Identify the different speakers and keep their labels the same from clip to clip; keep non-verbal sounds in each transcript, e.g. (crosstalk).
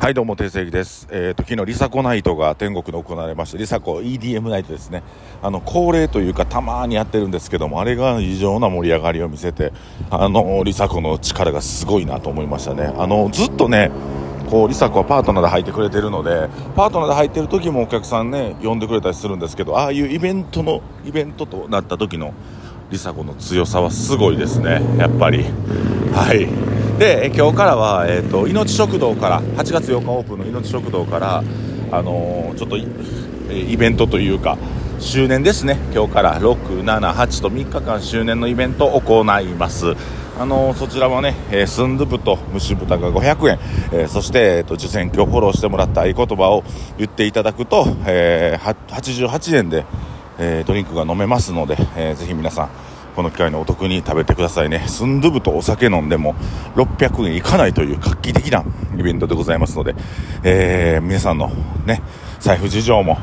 Speaker 1: はい、どうも、定石です。えっ、ー、と、昨日、リサコナイトが天国で行われました。リサコ EDM ナイトですね。あの、恒例というか、たまにやってるんですけども、あれが異常な盛り上がりを見せて、あの、リサコの力がすごいなと思いましたね。あの、ずっとね、こう、リサコはパートナーで入ってくれてるので、パートナーで入ってる時もお客さんね、呼んでくれたりするんですけど、ああいうイベントの、イベントとなった時の、リサコの強さはすごいですね、やっぱり。はい。で今日からは、えーと、命食堂から8月8日オープンの命食堂から、あのー、ちょっとイベントというか周年ですね。今日から678と3日間周年のイベントを行います。あのー、そちらはね、えー、スンドゥブと蒸し豚が500円、えー、そして、えーと、受選挙フォローしてもらった合言葉を言っていただくと、えー、88円で、えー、ドリンクが飲めますので、えー、ぜひ皆さんこの機会にお得に食べてくださいね。スンドゥブとお酒飲んでも600円いかないという画期的なイベントでございますので、えー、皆さんのね財布事情も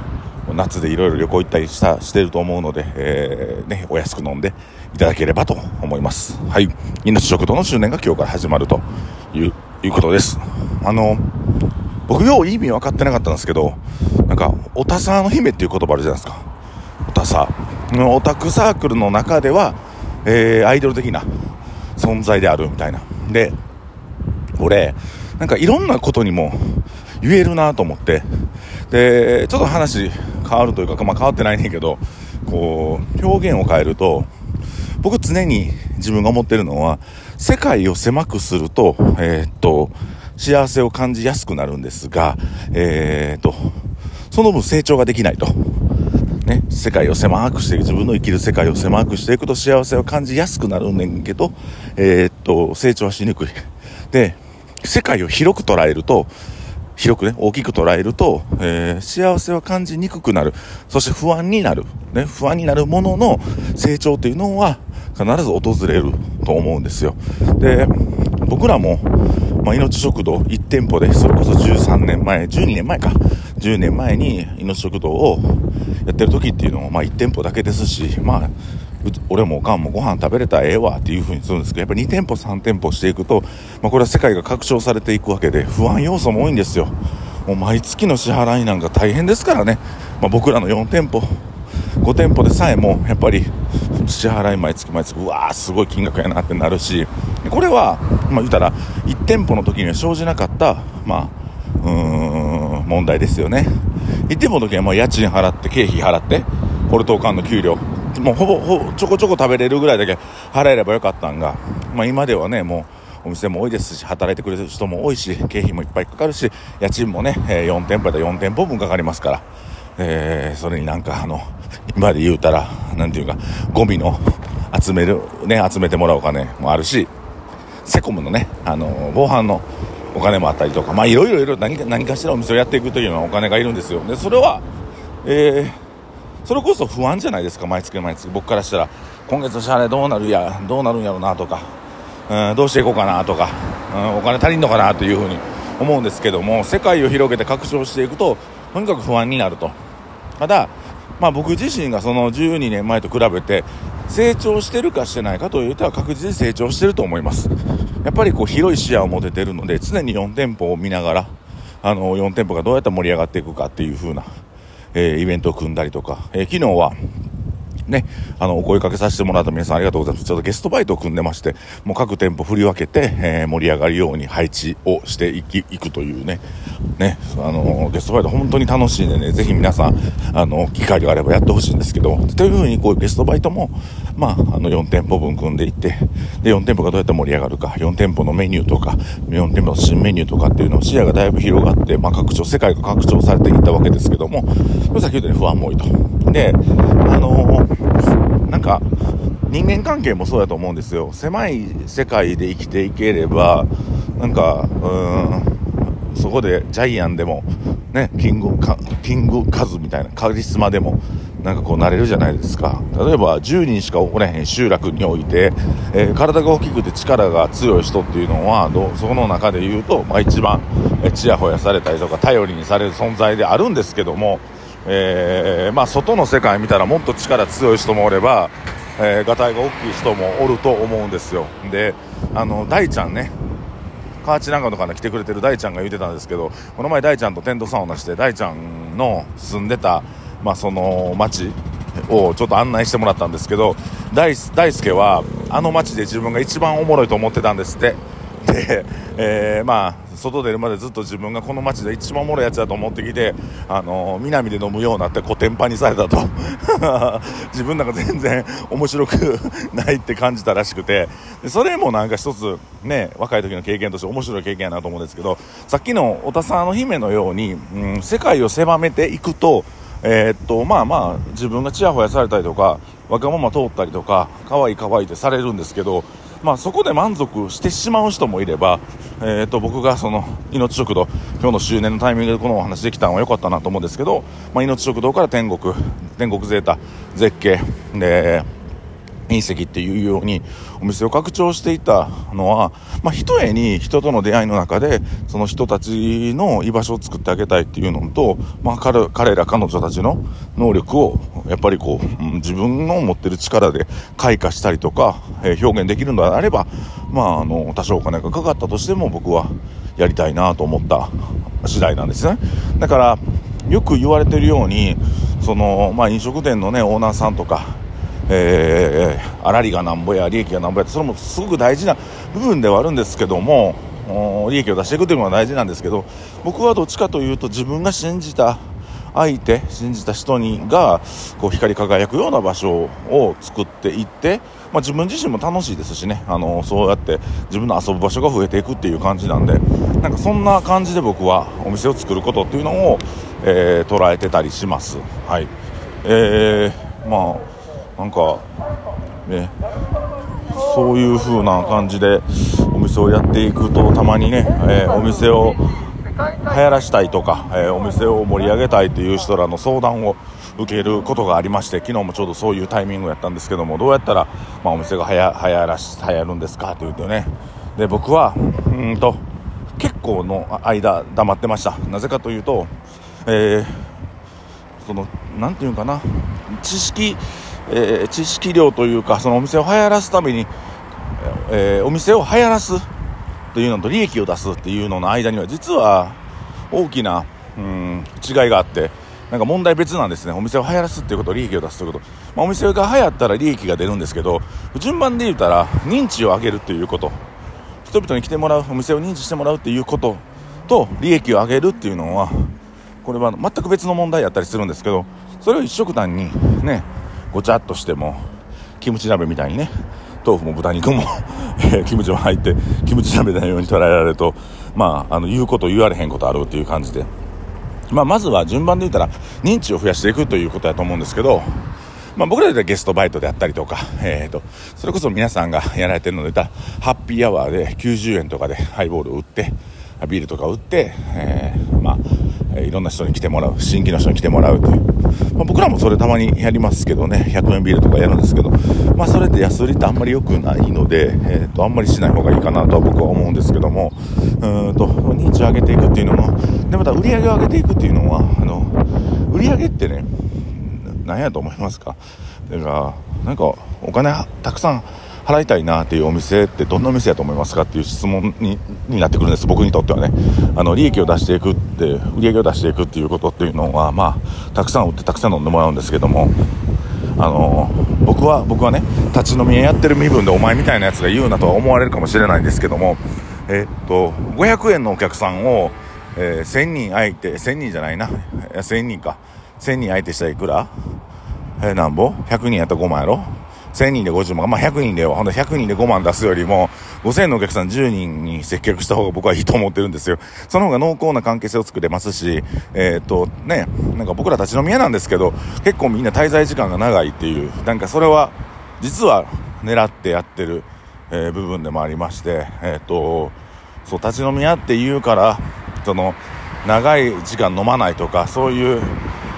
Speaker 1: 夏でいろいろ旅行行ったりしたしてると思うので、えー、ね、お安く飲んでいただければと思います。はい。命食堂の周年が今日から始まるといういうことです。あの僕よう意味分かってなかったんですけどなんかおたさの姫っていう言葉あるじゃないですか。おたさ。オタクサークルの中ではえー、アイドル的な存在であるみたいな。で、俺、なんかいろんなことにも言えるなと思って、で、ちょっと話変わるというか、まあ変わってないねんけど、こう、表現を変えると、僕常に自分が思ってるのは、世界を狭くすると、えー、っと、幸せを感じやすくなるんですが、えー、っと、その分成長ができないと。ね、世界を狭くして、自分の生きる世界を狭くしていくと幸せを感じやすくなるんねんけど、えー、っと、成長はしにくい。で、世界を広く捉えると、広くね、大きく捉えると、えー、幸せは感じにくくなる。そして不安になる。ね、不安になるものの成長っていうのは必ず訪れると思うんですよ。で、僕らも、まあ、命食堂1店舗で、それこそ13年前、12年前か、10年前に命食堂をやってる時っていうのも、まあ、1店舗だけですし、まあ、俺もおかんもご飯食べれたらええわっていう風にするんですけど、やっぱ2店舗3店舗していくと、まあ、これは世界が拡張されていくわけで、不安要素も多いんですよ。もう毎月の支払いなんか大変ですからね。まあ、僕らの4店舗、5店舗でさえも、やっぱり、支払い毎月毎月、うわー、すごい金額やなってなるし、これは、まあ、言ったら、1店舗の時には生じなかった、まあ、うーん、問題ですよね。1店舗の時はもう家賃払って、経費払って、ポルトーカンの給料、もうほぼ、ほ、ちょこちょこ食べれるぐらいだけ払えればよかったんが、まあ今ではね、もう、お店も多いですし、働いてくれる人も多いし、経費もいっぱいかかるし、家賃もね、4店舗で4店舗分かかりますから、えー、それになんかあの、今で言うたら、なんていうか、ゴミの集める、ね、集めてもらうお金もあるし、セコムのね、あの、防犯のお金もあったりとか、まあいろいろいろ何か何かしらお店をやっていくというようなお金がいるんですよ。で、それは、えー、それこそ不安じゃないですか、毎月毎月。僕からしたら、今月の支払いどうなるや、どうなるんやろうなとか、うん、どうしていこうかなとか、うん、お金足りんのかなというふうに思うんですけども、世界を広げて拡張していくと、とにかく不安になると。ただ、まあ、僕自身がその12年前と比べて成長してるかしてないかというとは確実に成長してると思います。やっぱりこう広い視野を持ててるので常に4店舗を見ながらあの4店舗がどうやって盛り上がっていくかっていう風な、えー、イベントを組んだりとか、えー、昨日はね、あの、お声かけさせてもらった皆さんありがとうございます。ちょっとゲストバイトを組んでまして、もう各店舗振り分けて、えー、盛り上がるように配置をしていき、いくというね、ね、あの、ゲストバイト本当に楽しいんでね、ぜひ皆さん、あの、機会があればやってほしいんですけど、というふうにこういうゲストバイトも、まあ、あの、4店舗分組んでいって、で、4店舗がどうやって盛り上がるか、4店舗のメニューとか、4店舗の新メニューとかっていうのを視野がだいぶ広がって、まあ、拡張、世界が拡張されていったわけですけども、さっき言ったように不安も多いと。で、あのなんか、人間関係もそうだと思うんですよ。狭い世界で生きていければ、なんか、うん、そこでジャイアンでも、ね、キングカ、キングカズみたいなカリスマでも、なんかこうなれるじゃないですか。例えば10人しかおれへん集落において、えー、体が大きくて力が強い人っていうのは、どその中で言うと、まあ一番、ちやほやされたりとか頼りにされる存在であるんですけども、えー、まあ、外の世界見たらもっと力強い人もおれば、えー、がたいが大きい人もおると思うんですよ。であの大ちゃんね河内長野から来てくれてる大ちゃんが言ってたんですけどこの前大ちゃんとテントサウナして大ちゃんの住んでた、まあ、その町をちょっと案内してもらったんですけど大大輔はあの町で自分が一番おもろいと思ってたんですって。で、えー、まあ外出るまでずっと自分がこの街で一番おもろいやつだと思ってきて、あのー、南で飲むようになってコテンパンにされたと。(laughs) 自分なんか全然面白くないって感じたらしくて。それもなんか一つね若い時の経験として面白い経験やなと思うんですけどさっきのお田さんの姫のように、うん、世界を狭めていくとえー、っとまあまあ自分がちやほやされたりとかわがまま通ったりとか可愛い可愛いってされるんですけどまあ、そこで満足してしまう人もいれば、えー、と僕がその命食堂今日の周年のタイミングでこのお話できたのは良かったなと思うんですけど、まあ、命食堂から天国天国ゼータ絶景で隕石っていうようにお店を拡張していたのは、まあ、ひとえに人との出会いの中でその人たちの居場所を作ってあげたいっていうのと、まあ、彼彼ら彼女たちの能力をやっぱりこう、自分の持ってる力で開花したりとか、えー、表現できるのであれば、まあ、あの多少お金がかかったとしても僕はやりたいなと思った次第なんですね。だからよく言われてるようにその、まあ、飲食店のねオーナーさんとかえー、粗利がなんぼや利益がなんぼやってそれもすごく大事な部分ではあるんですけども利益を出していくというのが大事なんですけど僕はどっちかというと自分が信じた相手信じた人にがこう光り輝くような場所を作っていって、まあ、自分自身も楽しいですしねあのそうやって自分の遊ぶ場所が増えていくっていう感じなんでなんかそんな感じで僕はお店を作ることっていうのを、えー、捉えてたりします。はいえー、まあなんかね。そういう風な感じでお店をやっていくとたまにね、えー、お店を流行らしたいとか、えー、お店を盛り上げたいという人らの相談を受けることがありまして昨日もちょうどそういうタイミングやったんですけどもどうやったら、まあ、お店が流行らし流行るんですかと言うとね。で僕はうんと結構の間黙ってました。なぜかというと、えー、その何て言うかな知識えー、知識量というかそのお店を流行らすために、えー、お店を流行らすというのと利益を出すっていうのの間には実は大きな、うん、違いがあってなんか問題別なんですね。お店を流行らすっていうこと利益を出すということ、まあ、お店が流行ったら利益が出るんですけど順番で言うたら認知を上げるっていうこと。人々に来てもらうお店を認知してもらうっていうことと利益を上げるっていうのはこれは全く別の問題やったりするんですけどそれを一色単にねごちゃっとしてもキムチ鍋みたいにね豆腐も豚肉も (laughs) キムチも入ってキムチ鍋のように捉えられるとまああの言うこと言われへんことあるっていう感じで、まあ、まずは順番で言ったら認知を増やしていくということだと思うんですけどまあ、僕らでゲストバイトであったりとか、えーと、それこそ皆さんがやられてるのでたハッピーアワーで90円とかでハイボールを売ってビールとか売って、えー、まあえいろんな人に来てもらう新規の人に来てもらうという、まあ、僕らもそれたまにやりますけどね100円ビールとかやるんですけど、まあ、それって安売りってあんまり良くないので、えーと、あんまりしない方がいいかなとは僕は思うんですけどもうんと認知を上げていくっていうのもでまた売り上げを上げていくっていうのはあの売り上げってね何やと思いますか？だからなんかお金たくさん払いたいなっていうお店ってどんなお店やと思いますかっていう質問になってくるんです。僕にとってはね。あの利益を出していくって売り上げを出していくっていうことっていうのはまあたくさん売ってたくさん飲んでもらうんですけどもあの僕は僕はね立ち飲み屋やってる身分でお前みたいなやつが言うなとは思われるかもしれないんですけどもえっと500円のお客さんを、えー、1000人相手1000人じゃないな。1000人か。1000人相手したらいくら？えー、なんぼ ?100 人やったら5万やろ？1000人で50万、まあ、100人で、ほんと100人で5万出すよりも、5000のお客さん10人に接客した方が僕はいいと思ってるんですよ。その方が濃厚な関係性を作れますし、えー、っと、ね、なんか僕ら立ち飲み屋なんですけど、結構みんな滞在時間が長いっていう、なんかそれは、実は狙ってやってる、えー、部分でもありまして、えー、っと、そう、立ち飲み屋って言うから、その、長い時間飲まないとか、そういう、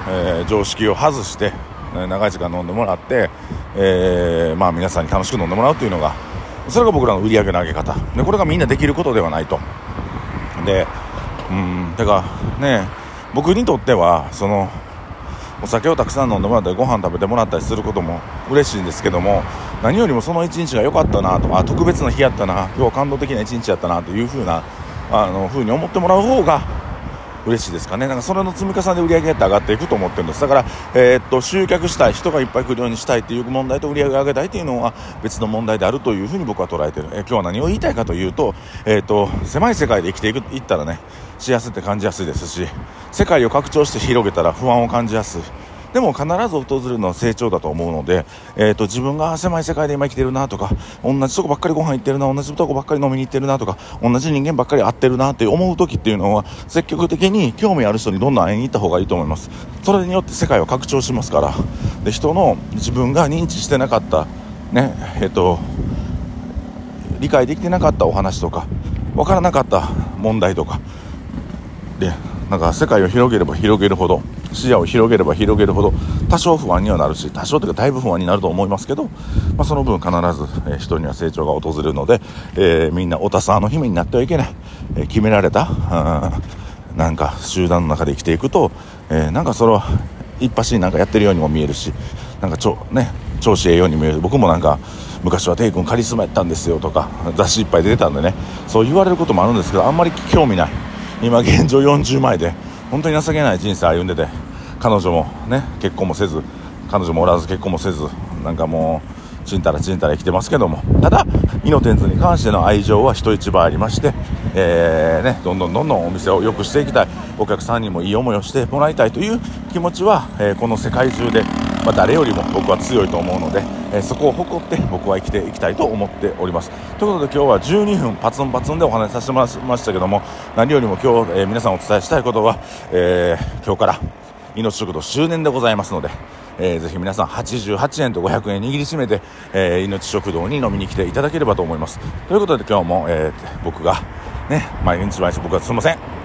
Speaker 1: えー、常識を外して、長い時間飲んでもらって、えー、まあ、皆さんに楽しく飲んでもらうというのがそれが僕らの売り上げの上げ方。でこれがみんなできることではないと。でうんだからね僕にとってはそのお酒をたくさん飲んでもらったりご飯食べてもらったりすることも嬉しいんですけども何よりもその一日が良かったなとあ特別な日やったな今日感動的な一日やったなというふうなあの風に思ってもらう方が嬉しいですかね。なんかそれの積み重ねで売り上げって上がっていくと思ってるんです。だから、えー、っと、集客したい、人がいっぱい来るようにしたいっていう問題と売り上げを上げたいというのは別の問題であるというふうに僕は捉えてる。えー、今日は何を言いたいかというと、えー、っと、狭い世界で生きていく、いったらね、幸せって感じやすいですし、世界を拡張して広げたら不安を感じやすい。でも必ず訪れるのは成長だと思うので、えーと、自分が狭い世界で今生きてるなとか同じとこばっかりご飯行ってるな同じとこばっかり飲みに行ってるなとか同じ人間ばっかり会ってるなって思う時っていうのは積極的に興味ある人にどんどん会いに行った方がいいと思います。それによって世界を拡張しますから。で人の自分が認知してなかったねえっ、ー、と理解できてなかったお話とか分からなかった問題とか。でなんか世界を広げれば広げるほど視野を広げれば広げるほど多少不安にはなるし多少というかだいぶ不安になると思いますけど、まあ、その分必ず、え、人には成長が訪れるので、えー、みんなおたさの姫になってはいけない、え、決められたなんか集団の中で生きていくと、えなんかそれは一発になんかやってるようにも見えるしなんかちょ、ね、調子ええように見える。僕もなんか昔はテイ君カリスマやったんですよとか雑誌いっぱい出てたんでねそう言われることもあるんですけどあんまり興味ない。今現状40前で本当に情けない人生歩んでて彼女もね結婚もせず彼女もおらず結婚もせずなんかもうちんたらちんたら生きてますけども。ただイノテンツに関しての愛情は人一倍ありまして、えー、ね、どんどんどんどんお店を良くしていきたい。お客さんにもいい思いをしてもらいたいという気持ちは、えー、この世界中で、まあ、誰よりも僕は強いと思うので、え、そこを誇って僕は生きていきたいと思っておりますということで今日は12分パツンパツンでお話しさせてもらいましたけども何よりも今日、え皆さんお伝えしたいことは、え今日から命食堂周年でございますので、えー、ぜひ皆さん88円と500円握りしめて、えー、命食堂に飲みに来ていただければと思います。ということで今日も、え、僕がね、毎日毎日僕はすいません。